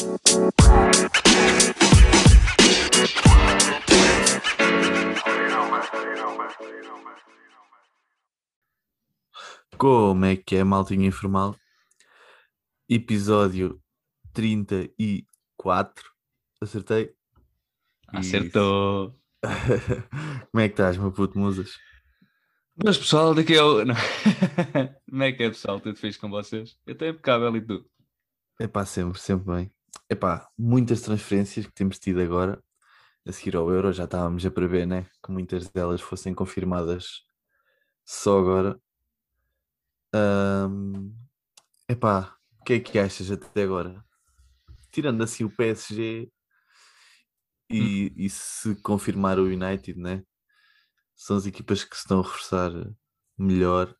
Como é que é, maltinha informal? Episódio 34. Acertei? Acertou. Como é que estás, meu puto musas? Mas pessoal, daqui eu. Não. Como é que é, pessoal? Tudo fixe com vocês? Eu estou impecável e tu? Epá, sempre, sempre bem. Epá, muitas transferências que temos tido agora. A seguir ao Euro, já estávamos a prever, né? Que muitas delas fossem confirmadas só agora. Ahm, epá, o que é que achas até agora? Tirando assim o PSG e, e se confirmar o United, né? São as equipas que se estão a reforçar melhor.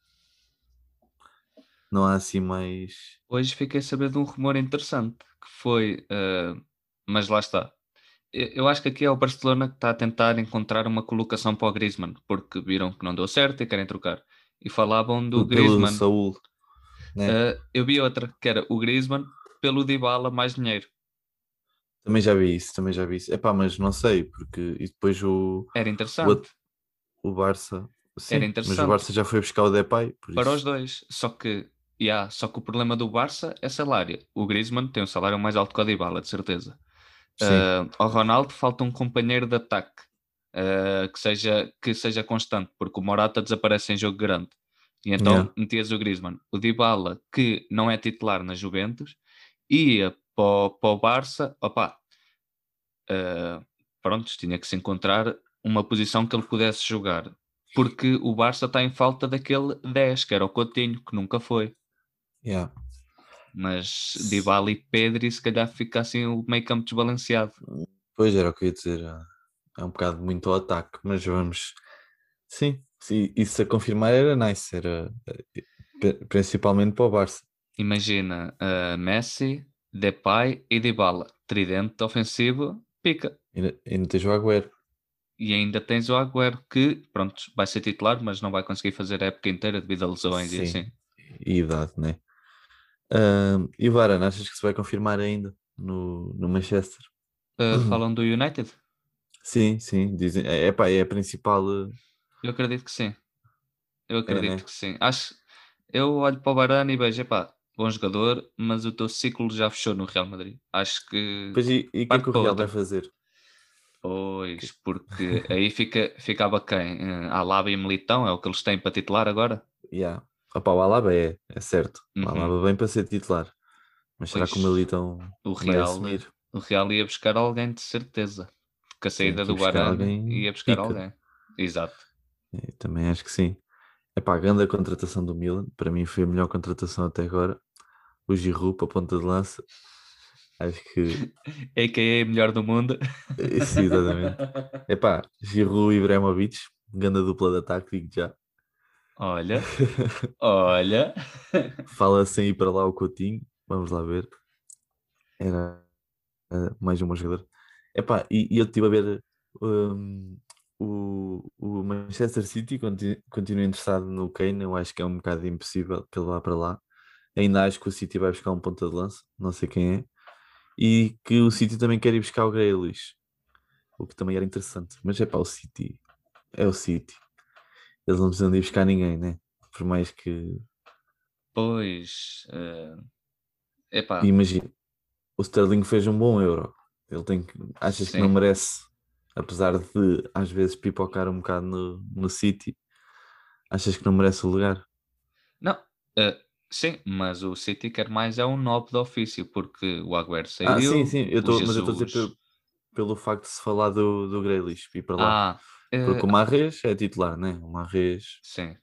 Não há assim mais. Hoje fiquei a saber de um rumor interessante que foi. eh, mas lá está. Eu acho que aqui é o Barcelona que está a tentar encontrar uma colocação para o Griezmann, porque viram que não deu certo e querem trocar. E falavam do pelo Griezmann. Saúl. né? Eh, eu vi outra que era o Griezmann pelo Dybala mais dinheiro. Também já vi isso, também já vi isso. Epá, mas não sei, porque e depois o, Era o, interessante outro- o Barça. Sim, mas o interessante. Barça já foi buscar o Depay. Para isso. os dois. Só que, yeah, só que o problema do Barça é salário. O Griezmann tem um salário mais alto que o Dybala, de certeza. Ah, ao Ronaldo falta um companheiro de ataque ah, que, seja, que seja constante, porque o Morata desaparece em jogo grande. E então Yeah. metias o Griezmann. O Dybala, que não é titular na Juventus, ia para o, para o Barça, opá, ah, pronto, tinha que se encontrar uma posição que ele pudesse jogar. Porque o Barça está em falta daquele 10, que era o Coutinho, que nunca foi. Yeah. Mas Dybala e Pedri, se calhar fica assim o meio campo desbalanceado. Pois era o que eu ia dizer. ah, É um bocado muito ao ataque, mas vamos. Sim, sim, isso a confirmar era nice, era eh, pri- principalmente para o Barça. Imagina uh, Messi, Depay e Dybala. Tridente ofensivo, pica. Ainda, ainda tens o Agüero. E ainda tens o Agüero, que, pronto, vai ser titular, mas não vai conseguir fazer a época inteira devido a lesões e Sim. assim. e idade, né? Ahm, e o Varane, achas que se vai confirmar ainda no, no Manchester? Uh, falam do United? Sim, sim, dizem. É, epá, é a principal. eh, Eu acredito que sim. Eu acredito né? que sim. Acho, eu olho para o Varane e vejo, epá, bom jogador, mas o teu ciclo já fechou no Real Madrid. Acho que Pois e, e o que é que o Real outra. vai fazer? Pois, porque aí fica, ficava quem? Eh, Alaba e Militão, é o que eles têm para titular agora? Yeah. Opa, o Alaba é, é certo. O Uhum. Alaba vem para ser titular. Mas será que o Pois, Militão O Real, assumir? o Real ia buscar alguém de certeza. Porque a saída que do alguém ia buscar pica. alguém. Exato. É, também acho que sim. É pá, a grande contratação do Milan. Para mim foi a melhor contratação até agora. O Giroud para a ponta de lança. Acho que. A.K.A. melhor do mundo. eh, Sim, exatamente. É pá, Giroud e Ibrahimovic. Grande dupla de ataque, digo já. Olha, olha. Fala sem ir para lá o Coutinho. Vamos lá ver. Era eh, mais um bom jogador. Epá, e, e eu estive a ver hum, o, o Manchester City conti- continua interessado no Kane. Eu acho que é um bocado impossível que ele vá para lá. Ainda acho que o City vai buscar um ponta de lança, não sei quem é. E que o City também quer ir buscar o Grealish, o que também era interessante. Mas é para o City, é o City. Eles não precisam de ir buscar ninguém, né? Por mais que Pois. eh, epá, E Imagina, o Sterling fez um bom euro. Ele tem que. Achas que não Sim. merece, apesar de às vezes pipocar um bocado no, no City, achas que não merece o lugar? não. eh, sim, mas o City quer mais é um nobre de ofício, porque o Agüero saiu. Ah, sim, sim, eu tô, mas eu estou a dizer pelo, pelo facto de se falar do, do Grealish ir para lá. Ah, Porque o Marres é titular, né? O Marres. Sim.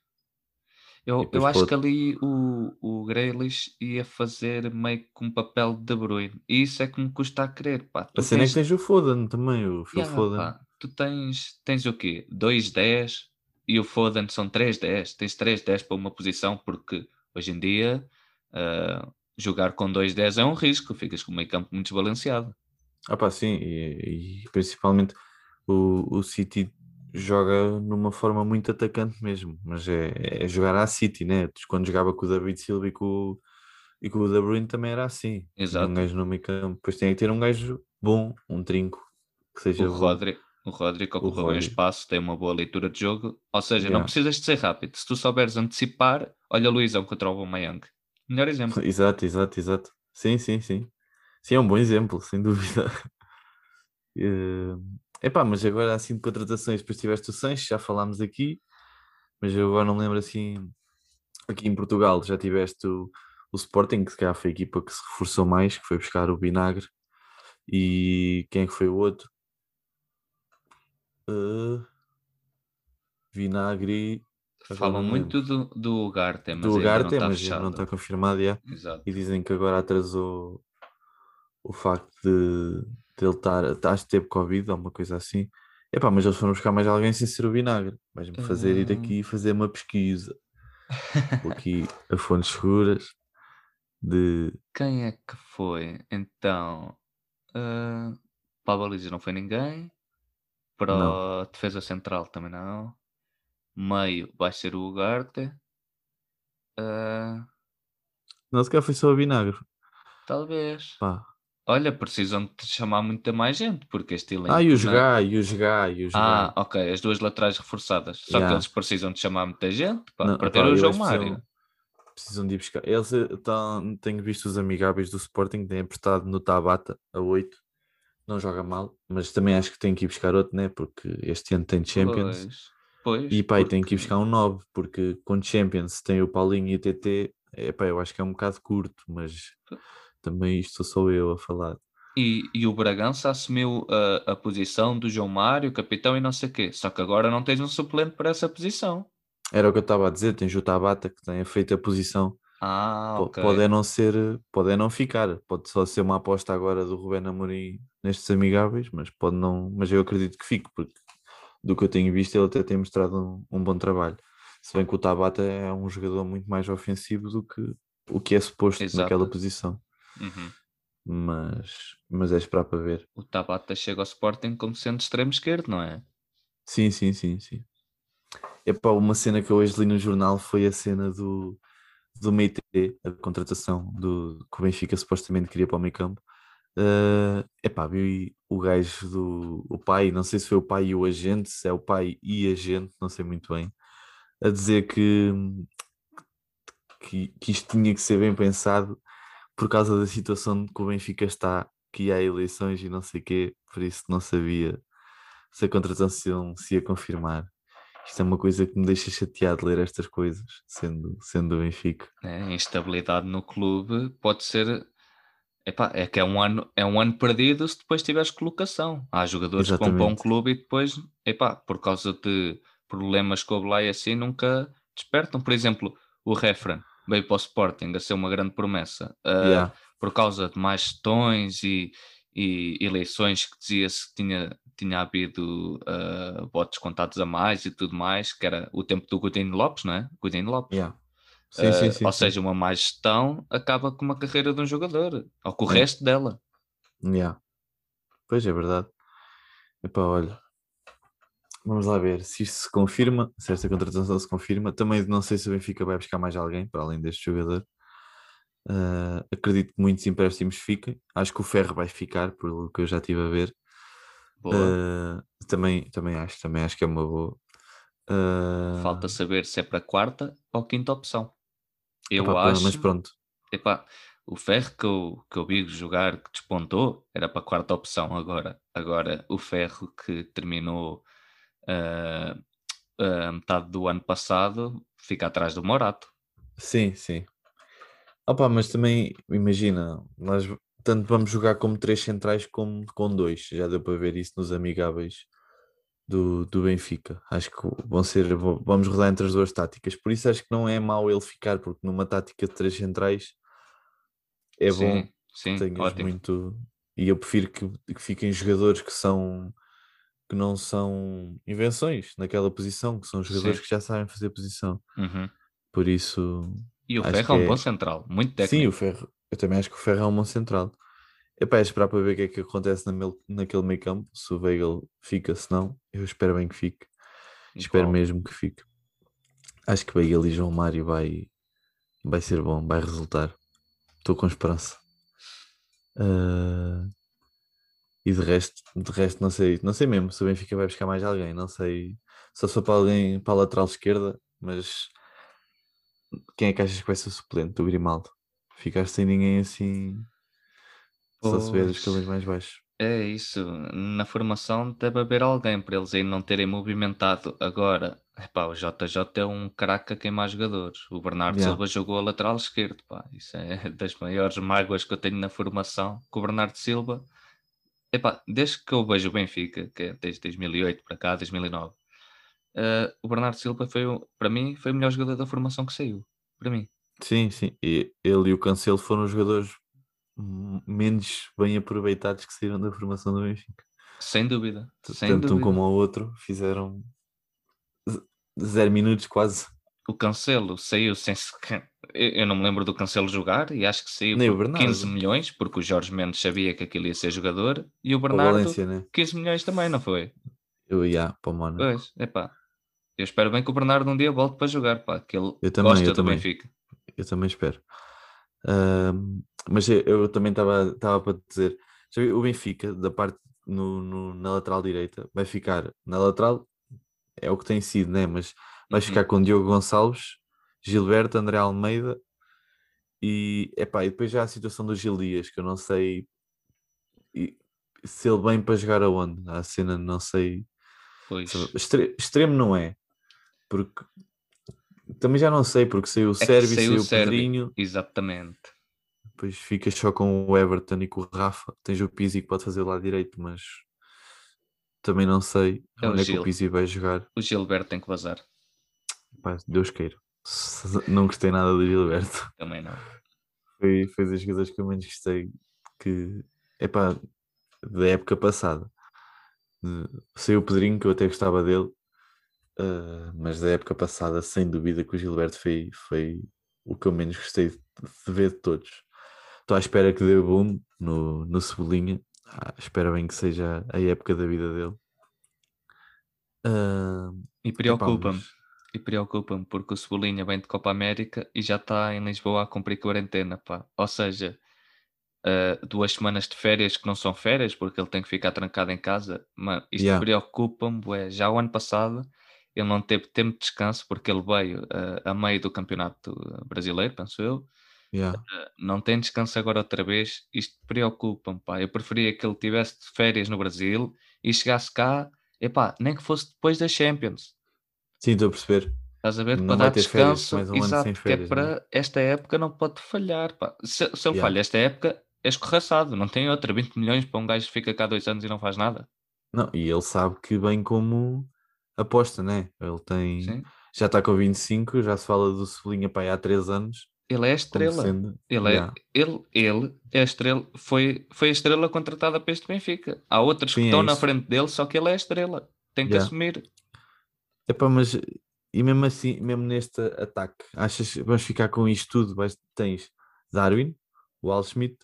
Eu, eu acho pode- que ali o, o Grealish ia fazer meio que um papel de Bruyne. E isso é que me custa a crer, pá. Tu A cena é que tens- tens o Foden também, o Phil Yeah, Foden. pá, tu tens, tens o quê? 2-10 e o Foden são 3-10. Tens 3-10 para uma posição porque hoje em dia ah, jogar com 2-10 é um risco. Ficas com o meio campo muito desbalanceado. Ah pá, sim, e, e principalmente o, o City joga numa forma muito atacante mesmo, mas é, é jogar à City, né? Quando jogava com o David Silva e com, o- E com o De Bruyne também era assim. Exato. Um gajo no meio campo. Depois tinha que ter um gajo bom, um trinco, que seja O bom. Rodri, o Rodri que ocorreu em Rodri. espaço, tem uma boa leitura de jogo. Ou seja, não Yeah. precisas de ser rápido. Se tu souberes antecipar, olha o Luizão contra o Aubameyang. Melhor exemplo. Exato, exato, exato. Sim, sim, sim. Sim, é um bom exemplo, sem dúvida. É epá, mas agora assim de contratações, depois tiveste o Sanches, já falámos aqui, mas eu agora não me lembro assim. Aqui em Portugal já tiveste o, o Sporting, que se calhar foi a equipa que se reforçou mais, que foi buscar o Vinagre. E quem é que foi o outro? Uh, Vinagre. Falam muito do, do Ugarte, mas do Ugarte, não está mas fechado. não está confirmado. já. Exato. E dizem que agora atrasou o facto de, de ele estar, acho que teve Covid ou uma coisa assim. Epá, mas eles foram buscar mais alguém sem ser o vinagre. Vais-me fazer ir Ah. aqui e fazer uma pesquisa. Vou aqui a fontes seguras de. Quem é que foi? Então, ah, para a baliza não foi ninguém. Para Não. a defesa central também não. Meio vai ser o Ugarte. Ah, Não, se calhar foi só o vinagre. talvez. Pá. Olha, precisam de chamar muita mais gente, porque este elenco. Ah, e o não- Jogai, e o Jogai, e o Ah, ok, as duas laterais reforçadas. Só Yeah. que eles precisam de chamar muita gente pá, Não, para epá, ter o eu João acho que Mário. Precisam, precisam de ir buscar. Eles eh, tão- tenho visto os amigáveis do Sporting, têm apostado no Tabata a 8. Não joga mal, mas também acho que tem que ir buscar outro, né? Porque este ano tem Champions. Pois, pois. E pá, e tem que ir porque- buscar um 9, porque com Champions tem o Paulinho e o TT, é pá, eu acho que é um bocado curto, mas também isto sou eu a falar. E, e o Bragança assumiu a, a posição do João Mário, capitão e não sei o quê. Só que agora não tens um suplente para essa posição. Era o que eu estava a dizer, tens o Tabata que tem feito a posição. Ah, Po- ok. Pode não ser, pode não ficar, pode só ser uma aposta agora do Rubén Amorim nestes amigáveis, mas pode não, mas eu acredito que fique, porque do que eu tenho visto ele até tem mostrado um, um bom trabalho. Se bem que o Tabata é um jogador muito mais ofensivo do que o que é suposto Exato. naquela posição, Uhum. mas, mas é esperar para ver. O Tabata chega ao Sporting como sendo extremo esquerdo, não é? Sim, sim, sim, sim. Epá, uma cena que eu hoje li no jornal foi a cena do, do Meite, a contratação do, que o Benfica supostamente queria para o meio campo. Uh, epá, vi o gajo do o pai, não sei se foi o pai e o agente, se é o pai e agente, não sei muito bem, a dizer que, que, que isto tinha que ser bem pensado por causa da situação que o Benfica está, que há eleições e não sei o quê, por isso não sabia se a contratação se ia confirmar. Isto é uma coisa que me deixa chateado ler estas coisas, sendo, sendo do Benfica. É, a instabilidade no clube pode ser. Epá, é que é um, ano, é um ano perdido se depois tiveres colocação. Há jogadores que vão para um Exatamente. clube e depois, epá, por causa de problemas com o e assim, nunca despertam. Por exemplo, o Refran veio para o Sporting a ser uma grande promessa. ah, Yeah. por causa de mais gestões e, e eleições que dizia-se que tinha, tinha havido ah, votos contados a mais e tudo mais, que era o tempo do Coutinho Lopes, não é? Coutinho Lopes. Yeah. Sim, Ah, sim, sim, ou seja, uma má gestão acaba com uma carreira de um jogador, ou com o resto dela. Yeah. Pois é verdade. Epá, olha. Vamos lá ver se isto se confirma, se esta contratação se confirma. Também não sei se o Benfica vai buscar mais alguém para além deste jogador. Ah, acredito que muitos empréstimos fiquem. Acho que o Ferro vai ficar, pelo que eu já estive a ver. Ah, também, também acho, também acho que é uma boa. Ah, Falta saber se é para quarta ou quinta opção. Eu epá, acho. Mas pronto, Epá, o Ferro que eu, que eu vi jogar, que despontou, era para a quarta opção agora. Agora, o Ferro que terminou a metade do ano passado, fica atrás do Morato. sim, sim. Opa, mas também imagina, nós tanto vamos jogar como três centrais como com dois. Já deu para ver isso nos amigáveis do, do Benfica. Acho que vão ser, vamos rodar entre as duas táticas. Por isso acho que não é mau ele ficar, porque numa tática de três centrais é bom sim, que sim, tenhas ótimo. muito. E eu prefiro que, que fiquem jogadores que são que não são invenções naquela posição, que são jogadores Sim. que já sabem fazer posição. Uhum. Por isso, E o Ferro é um é- bom central, muito técnico. sim, o Ferro, eu também acho que o Ferro é um bom central. É para esperar para ver o que é que acontece na mel- naquele meio campo, se o Weigl fica, se não, eu espero bem que fique. Espero Igual. mesmo que fique. Acho que Weigl e João Mário vai, vai ser bom, vai resultar. estou com esperança. Uh, e de resto, de resto não sei, não sei mesmo se o Benfica vai buscar mais alguém, não sei. Só se for para alguém para a lateral esquerda, mas quem é que achas que vai ser o suplente do Grimaldo? Ficaste sem ninguém assim, só se vê os escalões mais baixos. É isso, na formação deve haver alguém para eles aí não terem movimentado. Agora, epá, o JJ é um craque a queimar jogadores. O Bernardo Yeah. Silva jogou a lateral esquerdo, pá. Isso é das maiores mágoas que eu tenho na formação. Que o Bernardo Silva, epá, desde que eu vejo o Benfica, que é desde 2008 para cá, 2009, eh, o Bernardo Silva foi, o- para mim, foi o melhor jogador da formação que saiu. Para mim. Sim, sim. E ele e o Cancelo foram os jogadores menos bem aproveitados que saíram da formação do Benfica. Sem dúvida. Sem Tanto um dúvida. como o outro fizeram zero minutos quase. O Cancelo saiu sem sequer. Eu não me lembro do Cancelo jogar e acho que saiu Nem por Bernardo. 15 milhões, porque o Jorge Mendes sabia que aquilo ia ser jogador e o Bernardo Valência, né? 15 milhões também, não foi? Eu ia para o Mónaco. Pois, epá. Eu espero bem que o Bernardo um dia volte para jogar, pá, que ele Eu também, gosta eu do também. Benfica. Eu também espero. Ahm, mas eu, eu também estava para dizer, viu, o Benfica, da parte no, no- na lateral direita, vai ficar na lateral, é o que tem sido, né? Mas vai Uhum. ficar com Diogo Gonçalves, Gilberto, André Almeida e, epá, e depois já a situação do Gil Dias, que eu não sei e- se ele vem para jogar aonde. A cena não sei. Extremo não é, porque também já não sei, porque saiu o É que Sérvio, saiu saiu o. Pedrinho. Exatamente. Depois ficas só com o Everton e com o Rafa. Tens o Pizzi que pode fazer lá direito, mas também não sei É onde é que o Pizzi vai jogar. O Gilberto tem que vazar. Pá, Deus queira. Não gostei nada do Gilberto. Também não. Foi, foi das jogadores que eu menos gostei. Que é pá, da época passada. Saiu o Pedrinho, que eu até gostava dele, ah, mas da época passada, sem dúvida, que o Gilberto foi, foi o que eu menos gostei de de ver de todos. Estou à espera que dê boom no, no Cebolinha. Ah, espero bem que seja a época da vida dele. Ah, E epá, preocupa-me. mas- E preocupa-me porque o Cebolinha vem de Copa América e já está em Lisboa a cumprir quarentena, pá. Ou seja, ah, duas semanas de férias que não são férias porque ele tem que ficar trancado em casa. Mano, isto Yeah. preocupa-me. Já o ano passado ele não teve tempo de descanso porque ele veio ah, a meio do campeonato brasileiro, penso eu. yeah. Não tem descanso agora outra vez. Isto preocupa-me, pá. Eu preferia que ele tivesse férias no Brasil e chegasse cá, epá, nem que fosse depois da Champions. Sim, estou a perceber. Estás a ver? Não para dar férias, descanso. mais um ano sem exato, que férias, é né? para esta época não pode falhar. Pá. Se, se ele Yeah. falha esta época, é escorraçado. Não tem outra. 20 milhões para um gajo que fica cá dois anos e não faz nada. Não, e ele sabe que vem como aposta, né? Ele tem. Sim. Já está com 25, já se fala do Cebolinha para aí há 3 anos. Ele é a estrela. sendo. Ele, Yeah. é, ele, ele é a estrela. Foi, foi a estrela contratada para este Benfica. Há outros Sim, que é estão na isso. frente dele, só que ele é a estrela. Tem que Yeah. assumir. Epá, mas e mesmo assim, mesmo neste ataque, achas que vamos ficar com isto tudo? Vais, tens Darwin, Al Schmidt,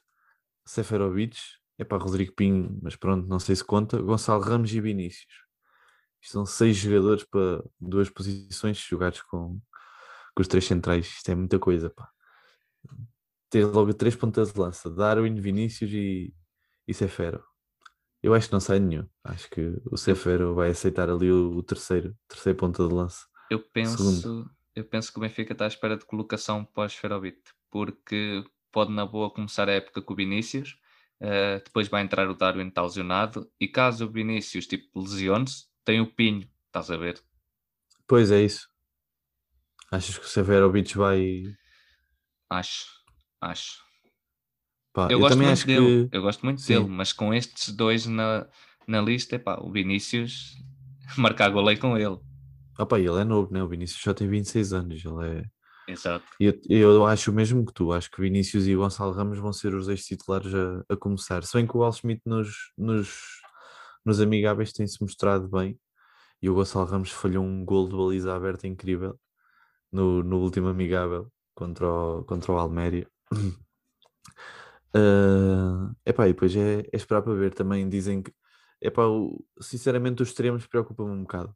Seferovic, epá, Rodrigo Pinho, mas pronto, não sei se conta, Gonçalo Ramos e Vinícius. Isto são seis jogadores para duas posições jogados com, com os três centrais. Isto é muita coisa, pá. Tens logo três pontas de lança, Darwin, Vinícius e, e Sefero. Eu acho que não sai nenhum. Acho que o Sefero vai aceitar ali o, o terceiro, terceiro ponta de lança. Eu penso, Segundo. eu penso que o Benfica está à espera de colocação pós-Ferobit, porque pode na boa começar a época com o Vinícius, eh, depois vai entrar o Darwin está lesionado, e caso o Vinícius tipo, lesione-se, tem o Pinho, estás a ver? Pois é isso. Achas que o Severovic vai. Acho, acho. Pá, Eu, eu, gosto muito dele, que. eu gosto muito Sim. dele, mas com estes dois na, na lista, epá, o Vinícius marcar golei com ele. Opa, ele é novo, né? O Vinícius já tem 26 anos. Ele é. Exato. E Eu, eu acho o mesmo que tu. Acho que Vinícius e o Gonçalo Ramos vão ser os dois titulares a, a começar. Se bem que o Al Schmidt nos, nos, nos amigáveis tem-se mostrado bem. E o Gonçalo Ramos falhou um gol de baliza aberta incrível no, no último amigável contra o, contra o Alméria. Ah, epá, e depois é, é esperar para ver. Também dizem que, epá, o- sinceramente, os extremos preocupam-me um bocado,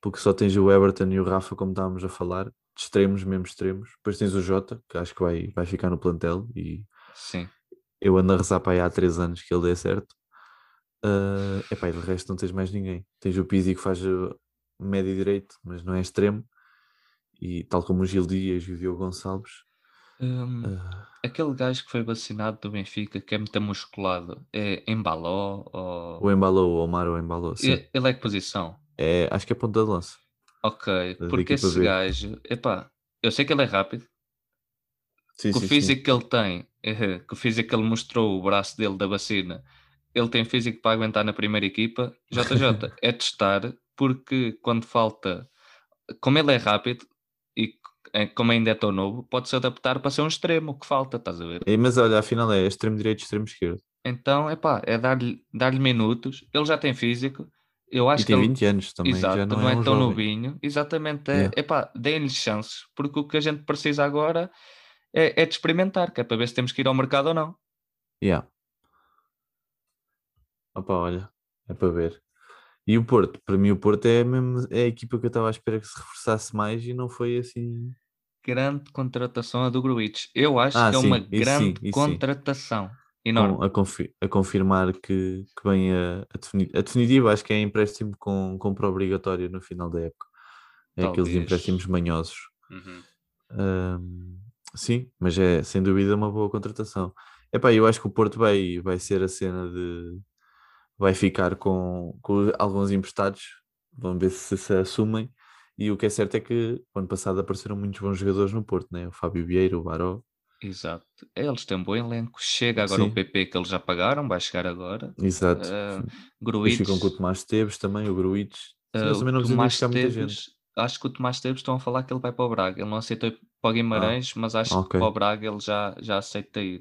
porque só tens o Everton e o Rafa, como estávamos a falar, de extremos, mesmo extremos. Depois tens o Jota, que acho que vai, vai ficar no plantel e Sim. Eu ando a rezar para aí há 3 anos que ele dê certo. Uh, epá, e de resto não tens mais ninguém. Tens o Pizzi que faz uh, médio direito, mas não é extremo. E tal como o Gil Dias e o Diogo Gonçalves. Hum, uh, aquele gajo que foi vacinado do Benfica, que é muito musculado, é Embaló? Ou... o Embalou, o Omar o Embalou. Sim. E- Ele é que posição? É, acho que é ponta de lança. Ok, Da porque equipa esse B. gajo, epá, eu sei que ele é rápido, Sim, que o sim, físico que ele tem, eh, que o físico que ele mostrou, o braço dele da vacina, ele tem físico para aguentar na primeira equipa. JJ, é testar, porque quando falta, como ele é rápido como ainda é tão novo, pode-se adaptar para ser um extremo, que falta, estás a ver? É, mas olha, afinal é extremo direito, extremo esquerdo. Então, epá, é dar-lhe dar minutos, ele já tem físico, eu acho E que tem ele, 20 anos também, Exato, já não, não é, é um tão jovem. novinho. Exatamente, é, Yeah. epá, deem-lhe chances, porque o que a gente precisa agora é, é de experimentar, que é para ver se temos que ir ao mercado ou não. Yeah. Opa, olha, é para ver. E o Porto, para mim o Porto é, mesmo, é a equipa que eu estava à espera que se reforçasse mais e não foi assim. Grande contratação a do Gruitch. Eu acho Ah, que é sim, uma isso sim, grande sim. contratação. Enorme. a, confi- a confirmar que, que vem a, a, defini- a definitiva, acho que é empréstimo com compra obrigatória no final da época. É aqueles Talvez. empréstimos manhosos. Uhum. Ahm, sim, mas é sem dúvida uma boa contratação. Epá, eu acho que o Porto vai, vai ser a cena de vai ficar com, com alguns emprestados, vamos ver se se assumem. E o que é certo é que o ano passado apareceram muitos bons jogadores no Porto, né? O Fábio Vieira, o Baró. Exato. Eles têm um bom elenco. Chega agora Sim. o PP que eles já pagaram, vai chegar agora. Exato. Uh, Depois Gruitch, ficam com o Tomás Teves também, o Gruitch. Sim, uh, eles também não Tomás. Teves, acho que o Tomás Teves estão a falar que ele vai para o Braga. Ele não aceitou para o Guimarães, mas acho que Ah, ok. para o Braga ele já, já aceita ir.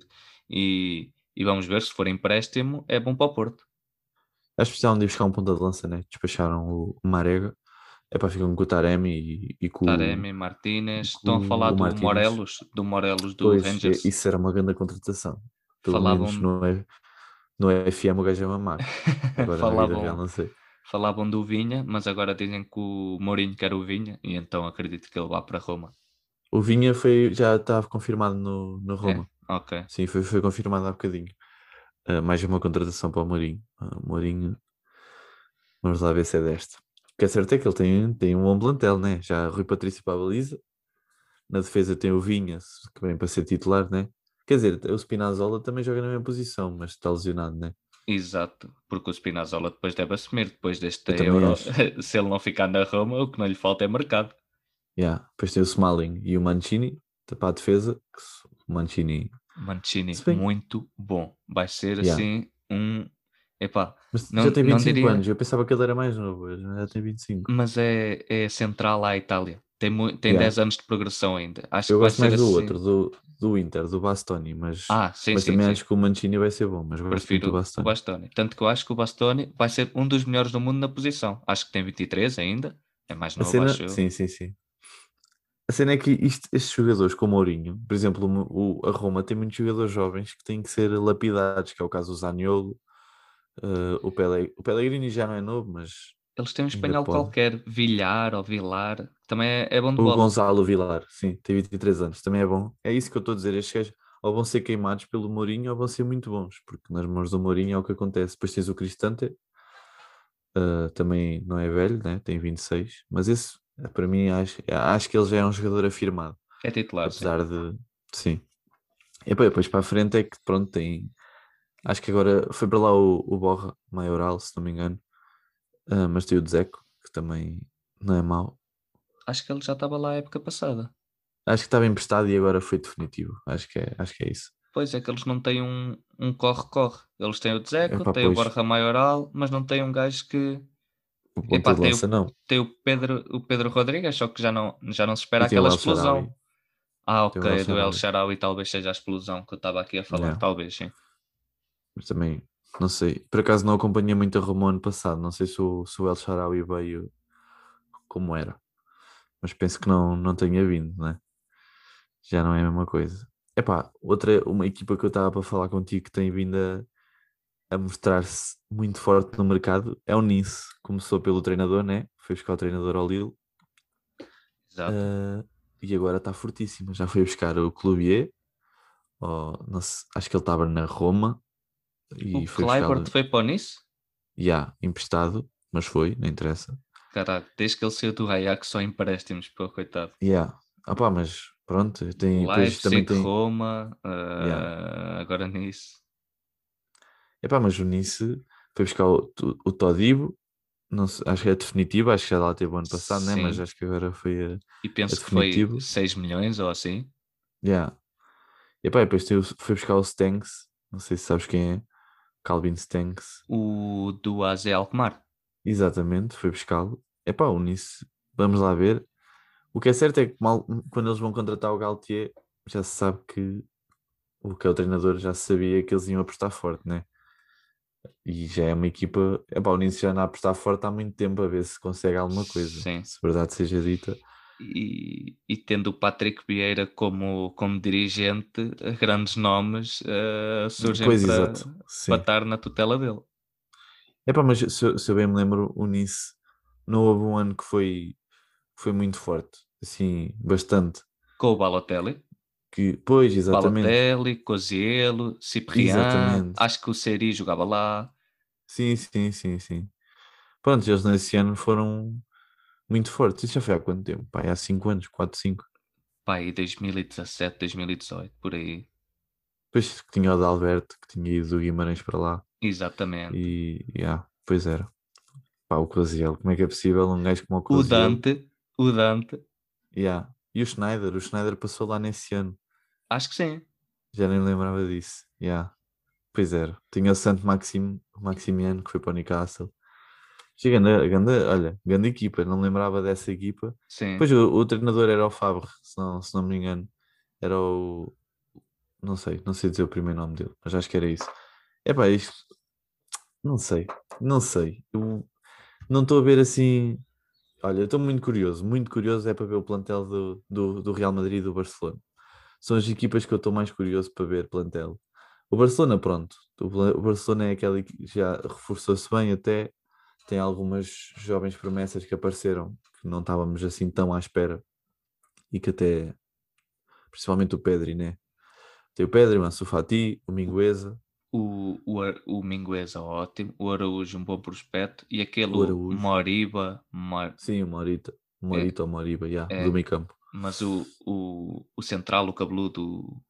E, e vamos ver se for empréstimo, é bom para o Porto. Acho que precisavam de buscar um ponta de lança, né? Despacharam o Marega. É para ficar com o Taremi e, e com o- Taremi, Martínez, estão a falar do Martínez. Morelos, do Morelos do Pois, é, Rangers. isso era uma grande contratação. Pelo Falavam- menos no, no FM o gajo é mamar. Agora falavam, real não sei. falavam do Vinha, mas agora dizem que o Mourinho quer o Vinha e então acredito que ele vá para Roma. O Vinha foi, já estava confirmado no, no Roma. É, ok. Sim, foi, foi confirmado há bocadinho. Ah, mais uma contratação para o Mourinho. Ah, Mourinho, vamos lá ver se é desta. O que é certo é que ele tem, tem um bom plantel, né? Já Rui Patrício para a baliza. Na defesa tem o Vinha, que vem para ser titular, né? Quer dizer, o Spinazzola também joga na mesma posição, mas está lesionado, né? Exato, porque o Spinazzola depois deve assumir, depois deste Eu Euro, se ele não ficar na Roma, o que não lhe falta é mercado. Yeah. Depois tem o Smalling e o Mancini para a defesa. O Mancini. Mancini, bem- muito bom. Vai ser Yeah. assim um. Epá, Mas Não- já tem não 25 diria- anos. Eu pensava que ele era mais novo, mas já tem 25. mas é, é central à Itália. Tem, tem Yeah. 10 anos de progressão ainda. Acho Eu que gosto mais do assim. outro, do, do Inter, do Bastoni, mas, Ah, sim, mas sim, também sim. acho que o Mancini vai ser bom. Mas Prefiro o Bastoni. Bastoni. Tanto que eu acho que o Bastoni vai ser um dos melhores do mundo na posição. Acho que tem 23 ainda. É mais novo, cena, acho eu. sim, sim, sim. A cena é que isto- estes jogadores como o Mourinho, por exemplo, o, o- a Roma tem muitos jogadores jovens que têm que ser lapidados, que é o caso do Zaniolo, eh, o, Pele, o Pellegrini já não é novo, mas Eles têm um espanhol qualquer, Villar ou Vilar, também é, é bom de o bola. Gonzalo Vilar, sim, tem 23 anos, também é bom. É isso que eu estou a dizer, estes gajos ou vão ser queimados pelo Mourinho ou vão ser muito bons, porque nas mãos do Mourinho é o que acontece. Depois tens o Cristante, eh, também não é velho, né? tem 26, mas esse, para mim, acho, acho que ele já é um jogador afirmado. É titular, sim. apesar de sim. E depois, para a frente é que pronto, tem. Acho que agora foi para lá o, o Borra Maioral, se não me engano. Ah, mas tem o Dzeko, que também não é mau. Acho que ele já estava lá a época passada. Acho que estava emprestado e agora foi definitivo. Acho que é, acho que é isso. Pois é que eles não têm um um corre-corre. eles têm o Dzeko, têm o pois. Borja Maioral, mas não têm um gajo que. O de tem o- lança não. Tem o Pedro, o Pedro Rodrigues, só que já não, já não se espera E aquela El explosão. Ah, ok, El do El. Sharawi talvez seja a explosão que eu estava aqui a falar, Yeah. talvez, sim. Mas também, não sei. Por acaso não acompanhei muito a Roma ano passado. Não sei se o, se o El veio como era. Mas penso que não, não tenha vindo, né? Já não é a mesma coisa. Epá, outra, uma equipa que eu estava para falar contigo que tem vindo a, a mostrar-se muito forte no mercado é o Nice. Começou pelo treinador, né? Foi buscar o treinador ao Lille. Exato. ah, e agora está fortíssima. Já foi buscar o Clubier, sei, acho que ele estava na Roma e O foi Kleibert buscá-lo. foi para o Nice? Yeah, emprestado, mas foi, não interessa. Caralho, desde que ele saiu do Ajax só empréstimos, pô, coitado. Yeah. Ah pá, mas pronto, tem, depois também Leipzig, tem. Roma, Yeah. ah, agora Nice. Epá, mas o Nice foi buscar o, o, o Todibo, não sei, acho que é definitivo, acho que já lá teve o ano passado, né? mas acho que agora foi a. E penso que foi definitivo. 6 milhões ou assim. Yeah. Epá, depois tem o- foi buscar o Stanks, não sei se sabes quem é, Calvin Stanks, O do AZ Alkmaar. exatamente, foi buscá-lo. Epá, o Nice, vamos lá ver. O que é certo é que mal, quando eles vão contratar o Galtier, já se sabe que o que é o treinador já sabia que eles iam apostar forte, né? E já é uma equipa. Epá, o Nice já anda a apostar forte há muito tempo a ver se consegue alguma coisa. Sim. Se verdade seja dita. E, e tendo o Patrick Vieira como, como dirigente, grandes nomes ah, surgem Pois, para, para estar na tutela dele. Epá, mas se, eu- se eu bem me lembro, o Nice não houve um ano que foi, foi muito forte. Assim, bastante. Com o Balotelli. Que, pois, exatamente. Balotelli, Cozielo, Cipriano. Exatamente. Acho que o Seri jogava lá. Sim, sim, sim, sim. Pronto, eles nesse ano foram muito fortes. Isso já foi há quanto tempo? Pá, há 5 anos, 4, 5. Pá, aí 2017, 2018, por aí. Depois que tinha o Dalberto, que tinha ido do Guimarães para lá. Exatamente. E, yeah, pois era. Pá, o Coziel, como é que é possível um gajo como o O Coziel? Dante, o Dante, Yeah. E o Schneider, o Schneider passou lá nesse ano. acho que sim. Já nem lembrava disso. Yeah. Pois era. Tinha o Santo Maxim, Maximiano, que foi para o Newcastle. Chega, ganda, ganda, olha, grande equipa, não me lembrava dessa equipa. Sim. Depois o, o treinador era o Fabre, se não, se não me engano. Era o. Não sei, não sei dizer o primeiro nome dele, mas acho que era isso. É pá, isto. Não sei, não sei. Eu não estou a ver assim. Olha, estou muito curioso, muito curioso é para ver o plantel do, do, do Real Madrid e do Barcelona. São as equipas que eu estou mais curioso para ver plantel. O Barcelona, pronto. O, Barcelona é aquela que já reforçou-se bem até. Tem algumas jovens promessas que apareceram que não estávamos assim tão à espera e que até, principalmente o Pedri, né? Tem o Pedri, o Ansu Fati, o Mingueza, O, o, o Mingueza, ótimo. O Araújo, um bom prospecto. E aquele O. Moriba, Mor- sim, o Morita, o Morita ou Moriba, yeah, É. do meio campo. mas o, o, o central, o cabeludo,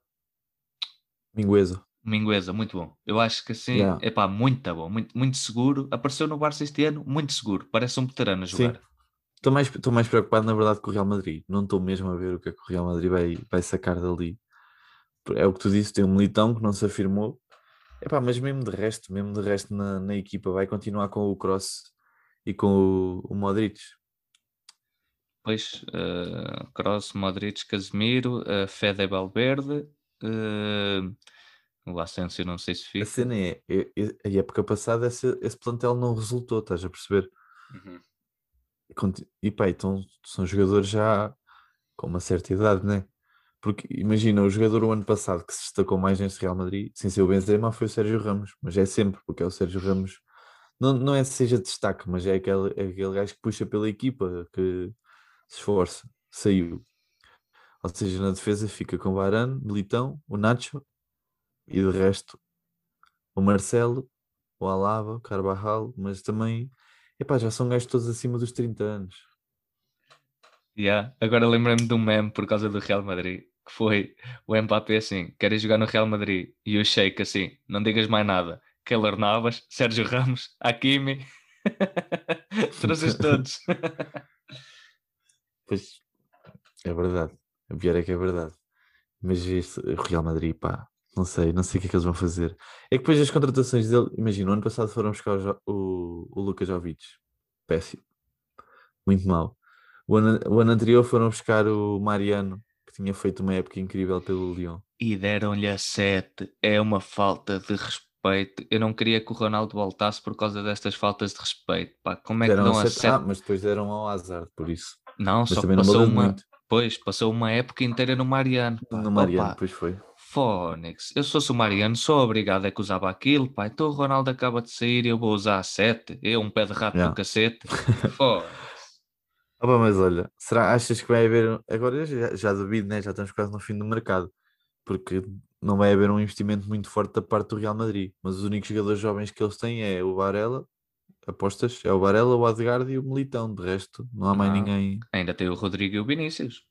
Mingueza, Mingueza, muito bom. Eu acho que assim, Yeah. é pá, muito bom, muito, muito seguro. Apareceu no Barça este ano, muito seguro. Parece um veterano a Sim. jogar. Estou mais, estou mais preocupado, na verdade, com o Real Madrid. Não estou mesmo a ver o que é que o Real Madrid vai, vai sacar dali. É o que tu disse, tem um militão que não se afirmou. Epá, mas mesmo de resto, mesmo de resto na, na equipa, vai continuar com o Cross e com o, o Modric. Depois, uh, Kroos, Modric, Casemiro, uh, Fede Valverde, uh, o Asensio não sei se A fica. cena é, é- é- a época passada esse, esse plantel não resultou, estás a perceber? Uhum. E pá, então são jogadores já com uma certa idade, né? Porque imagina, o jogador o ano passado que se destacou mais neste Real Madrid, sem ser o Benzema, foi o Sérgio Ramos, mas é sempre, porque é o Sérgio Ramos, não, não é seja destaque, mas é aquele, é aquele gajo que puxa pela equipa, que se esforça, saiu. Ou seja, na defesa fica com o Varane, Militão, o Nacho e de resto o Marcelo, o Alaba, o Carvajal, mas também, epá, já são gajos todos acima dos 30 anos. Yeah. Agora lembrei-me de um meme por causa do Real Madrid, que foi o Mbappé assim, querem jogar no Real Madrid, e o Sheik assim, não digas mais nada. Keller Navas, Sérgio Ramos, Hakimi, trazes todos. Pois, é verdade. A pior é que é verdade. Mas o Real Madrid, pá, não sei, não sei o que é que eles vão fazer. É que depois as contratações dele, imagina, o ano passado foram buscar o, o, o Lucas Jovic. Péssimo. Muito mau. O ano, o ano anterior foram buscar o Mariano, que tinha feito uma época incrível pelo Lyon. e deram-lhe a 7. É uma falta de respeito. Eu não queria que o Ronaldo voltasse por causa destas faltas de respeito. Pá, como é que Deram dão a sete- 7? Ah, mas depois deram ao Hazard, por isso. não, Mas só que passou uma, muito. pois, passou uma época inteira no Mariano. pá. No Mariano, Opa, pois foi. Fónix, eu sou o Mariano, sou obrigado é que usava aquilo, pá. Então o Ronaldo acaba de sair e eu vou usar a 7. Eu, um pé de rato Yeah. no cacete. Fónix. Pá, mas olha, será achas que vai haver agora já, já duvido, né? Já estamos quase no fim do mercado, porque não vai haver um investimento muito forte da parte do Real Madrid. Mas os únicos jogadores jovens que eles têm é o Varela, apostas, é o Varela, o Adegard e o Militão. De resto, não há mais Ah. ninguém. Ainda tem o Rodrigo e o Vinícius.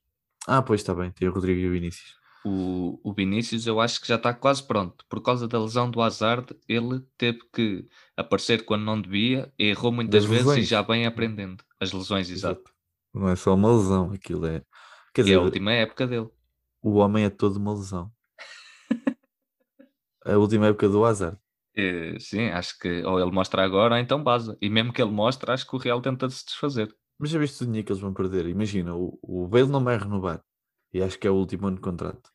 Ah, pois está bem, tem o Rodrigo e o Vinícius. O, o Vinícius eu acho que já está quase pronto. Por causa da lesão do Hazard, ele teve que aparecer quando não devia, errou muitas Das vezes e lesões. já vem aprendendo. As lesões, exato. Não é só uma lesão, aquilo é. Quer E é dizer, a última época dele. o homem é todo uma lesão. a última época do Hazard. Eh, sim, acho que ou ele mostra agora ou então basa. E mesmo que ele mostre, acho que o Real tenta se desfazer. Mas já viste o dinheiro que eles vão perder? Imagina, o, o Bale não vai renovar. E acho que é o último ano de contrato.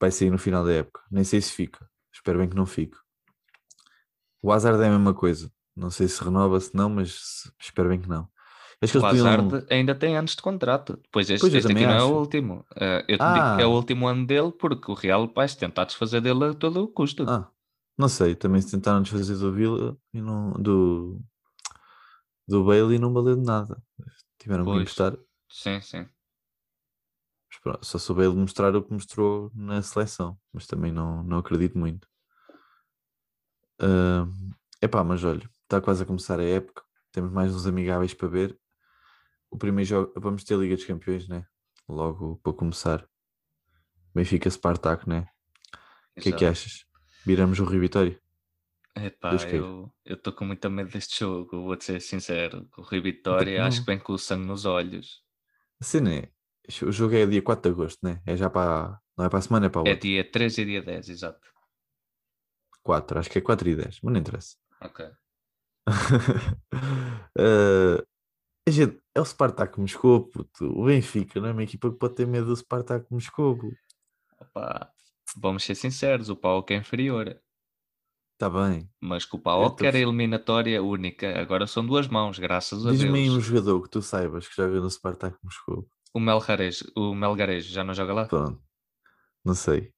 Vai sair no final da época. Nem sei se fica. Espero bem que não fique. O Hazard é a mesma coisa. Não sei se renova, se não, mas espero bem que não. Acho que O podiam- ainda tem anos de contrato. Depois este, este aqui também não é o acho. último. Eh, eu te digo que é o Ah. último ano dele porque o Real vai se tentar desfazer dele a todo o custo. Ah, não sei. Também se tentaram desfazer do Vila e não, do, do Bale e não valeu de nada. Tiveram que Pois. emprestar. Sim, sim. Mas pronto, Só soube ele mostrar o que mostrou na seleção, mas também não, não acredito muito. É epá, mas olha, está quase a começar a época, temos mais uns amigáveis para ver. O primeiro jogo, vamos ter Liga dos Campeões, né? Logo para começar. Benfica Spartak, né? O que é que achas? Viramos o Rio Vitória? Epá, eu estou com muito medo deste jogo, vou-te ser sincero. O Rio Vitória, acho que vem com o sangue nos olhos. A cena é, o jogo é dia 4 de agosto, né? É já para, não é para a semana, é para o É dia 13 e dia 10, exato. 4, acho que é 4 e 10, mas não interessa. Ok. A gente, é o Spartak Moscou, puto. O Benfica não é uma equipa que pode ter medo do Spartak Moscou. Opa, vamos ser sinceros, o PAOK é inferior. Está Tá bem. Mas que o Eu PAOK tô- era eliminatória única, agora são duas mãos, graças a Diz-me aí um Deus. jogador que tu saibas que joga no Spartak Moscou. O Melgarejo, o Melgarejo já não joga lá? Pronto. Não sei.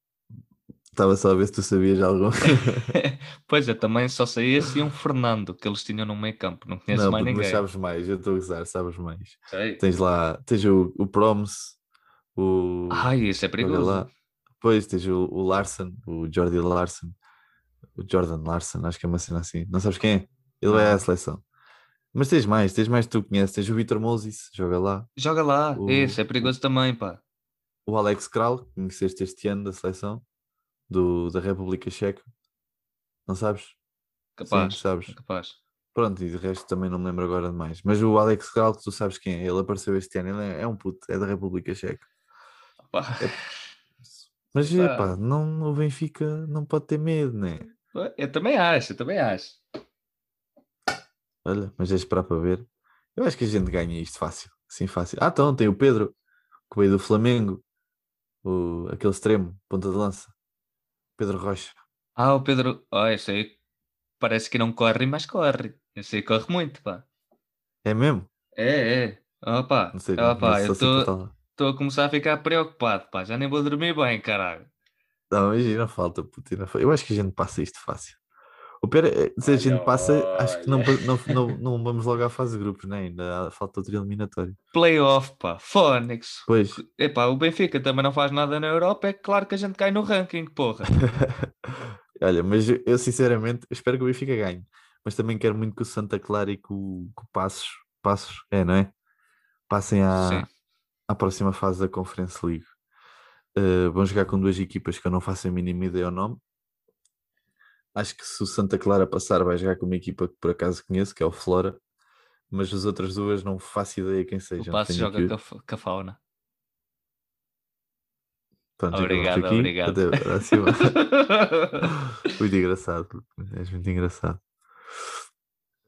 Estava só a ver se tu sabias algo. pois é, também só sei esse e um Fernando que eles tinham no meio campo, não conheço não, mais puto, mas ninguém. sabes mais. Eu estou a gozar, sabes mais. Sei. Tens lá, tens o, o Proms, o. Ai, isso é perigoso. lá. Depois tens o, o Larson, o Jordi Larson, o Jordan Larson, acho que é uma cena assim. Não sabes quem é? Ele vai à Não. seleção. Mas tens mais, tens mais que tu conheces. Tens o Vitor Moses, joga lá. Joga lá, O- esse é perigoso também, pá. O Alex Kral, que conheceste este ano da seleção, do, da República Checa. Não sabes? Capaz, Sim, sabes. capaz. Pronto, e de resto também não me lembro agora de mais. Mas o Alex Kral, tu sabes quem é, ele apareceu este ano, ele é, é um puto, é da República Checa. Pá. Mas Pá. epá, não, o Benfica não pode ter medo, né? Eu também acho, eu também acho. Olha, mas é esperar para ver. Eu acho que a gente ganha isto fácil. Sim, fácil. Ah, então tem o Pedro, que veio do Flamengo, o, aquele extremo, ponta de lança. Pedro Rocha. Ah, o Pedro, oh, esse aí parece que não corre, mas corre. Esse aí corre muito, pá. É mesmo? É, é. Opa, Não sei. opa, não eu estou a começar a ficar preocupado, pá. Já nem vou dormir bem, caralho. Não, imagina, falta, puto, ainda fa- Eu acho que a gente passa isto fácil. O pior é, se a gente Olha, passa, acho que não, não, não, não vamos logo à fase de grupos, né? Ainda falta outro eliminatório. Playoff, pá. Fónix. Pois, Epá, o Benfica também não faz nada na Europa, é claro que a gente cai no ranking, porra. olha, mas eu- eu sinceramente espero que o Benfica ganhe. Mas também quero muito que o Santa Clara e que o, que o Passos, Passos, é, não é? Passem à, Sim. à próxima fase da Conference League. Uh, vão jogar com duas equipas que eu não faço a mínima ideia ao nome. Acho que se o Santa Clara passar, vai jogar com uma equipa que por acaso conheço, que é o Flora. Mas as outras duas não faço ideia quem O sejam. Passo joga com a, com a fauna. Pronto, Obrigado, aqui. obrigado. Até a próxima. muito engraçado. És muito engraçado.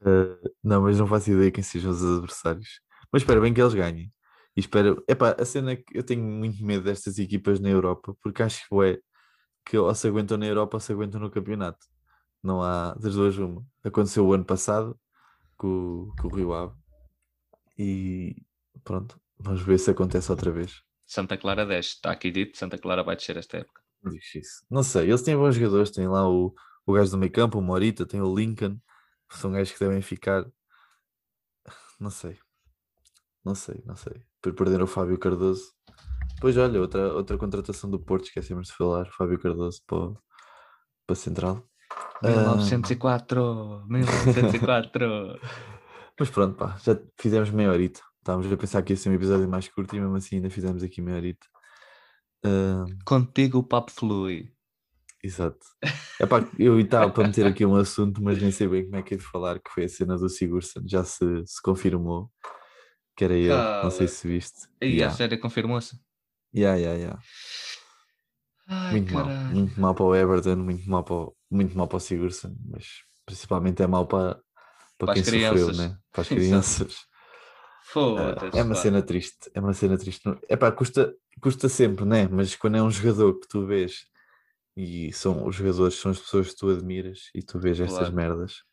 Uh, não, mas não faço ideia quem sejam os adversários. Mas espero bem que eles ganhem. E espero. Epá, a cena é que eu tenho muito medo destas equipas na Europa, porque acho que é que ou se aguentam na Europa ou se aguentam no campeonato. Não há das duas uma. Aconteceu o ano passado com, o- com o Rio Ave. E pronto, vamos ver se acontece outra vez. Santa Clara desce, está aqui dito, Santa Clara vai descer esta época. Não sei, eles têm bons jogadores, tem lá o, o gajo do meio campo, o Morita, tem o Lincoln, são gajos que devem ficar. Não sei, não sei, não sei. Por perder o Fábio Cardoso, Pois olha, outra, outra contratação do Porto, esquecemos de falar, Fábio Cardoso para, para Central. 1904, 1904. Mas pronto, pá, já fizemos meia horita. Estávamos a pensar que ia ser um episódio mais curto e mesmo assim ainda fizemos aqui meia horita. Ah, Contigo o papo flui. exato. Epá, eu estava para meter aqui um assunto, mas nem sei bem como é que é de falar, que foi a cena do Sigurdsson. Já se, se confirmou que era ele, não sei se viste. E a Yeah. série confirmou-se. Yeah, yeah, yeah. Ai, Muito mal, caralho. muito mal para o Everton, muito mal para o, muito mal para o Sigurdsson, mas principalmente é mal para, para, Para quem as sofreu, crianças. né? Para as crianças. Foda-se. é uma cena triste, é uma cena triste. É pá, custa, custa sempre, né? Mas quando é um jogador que tu vês e são os jogadores, são as pessoas que tu admiras e tu vês estas Claro. merdas,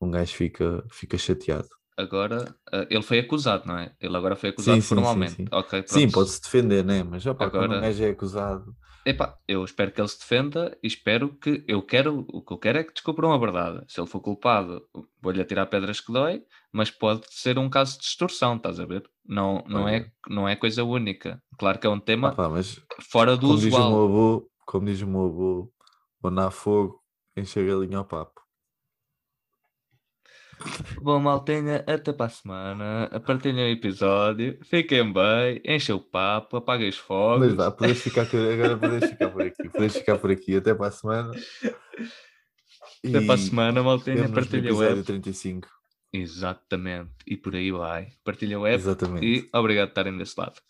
um gajo fica, fica chateado. Agora, eh, ele foi acusado, não é? Ele agora foi acusado Sim, sim, sim, formalmente. sim. Sim, pronto. pode-se defender, né? Mas quando um Agora- gajo é acusado, Epá, eu espero que ele se defenda e espero que eu quero, o que eu quero é que descubram a verdade. Se ele for culpado, vou-lhe atirar pedras que dói, mas pode ser um caso de extorsão, estás a ver? Não, não, é, Olha. não é coisa única. Claro que é um tema fora do como diz, o usual. meu avô, como diz o meu avô, onde há fogo, enche a galinha ao papo. Bom, maltenha, até para a semana. Partilhem o episódio. Fiquem bem, enchem o papo, apaguem os fogos. Mas vá, podes ficar, agora podes ficar por aqui. Podes ficar por aqui até para a semana. Até para a E semana, maltenha, partilhem o episódio app. 35. Exatamente. E por aí vai. Partilhem o app Exatamente. e obrigado por estarem desse lado.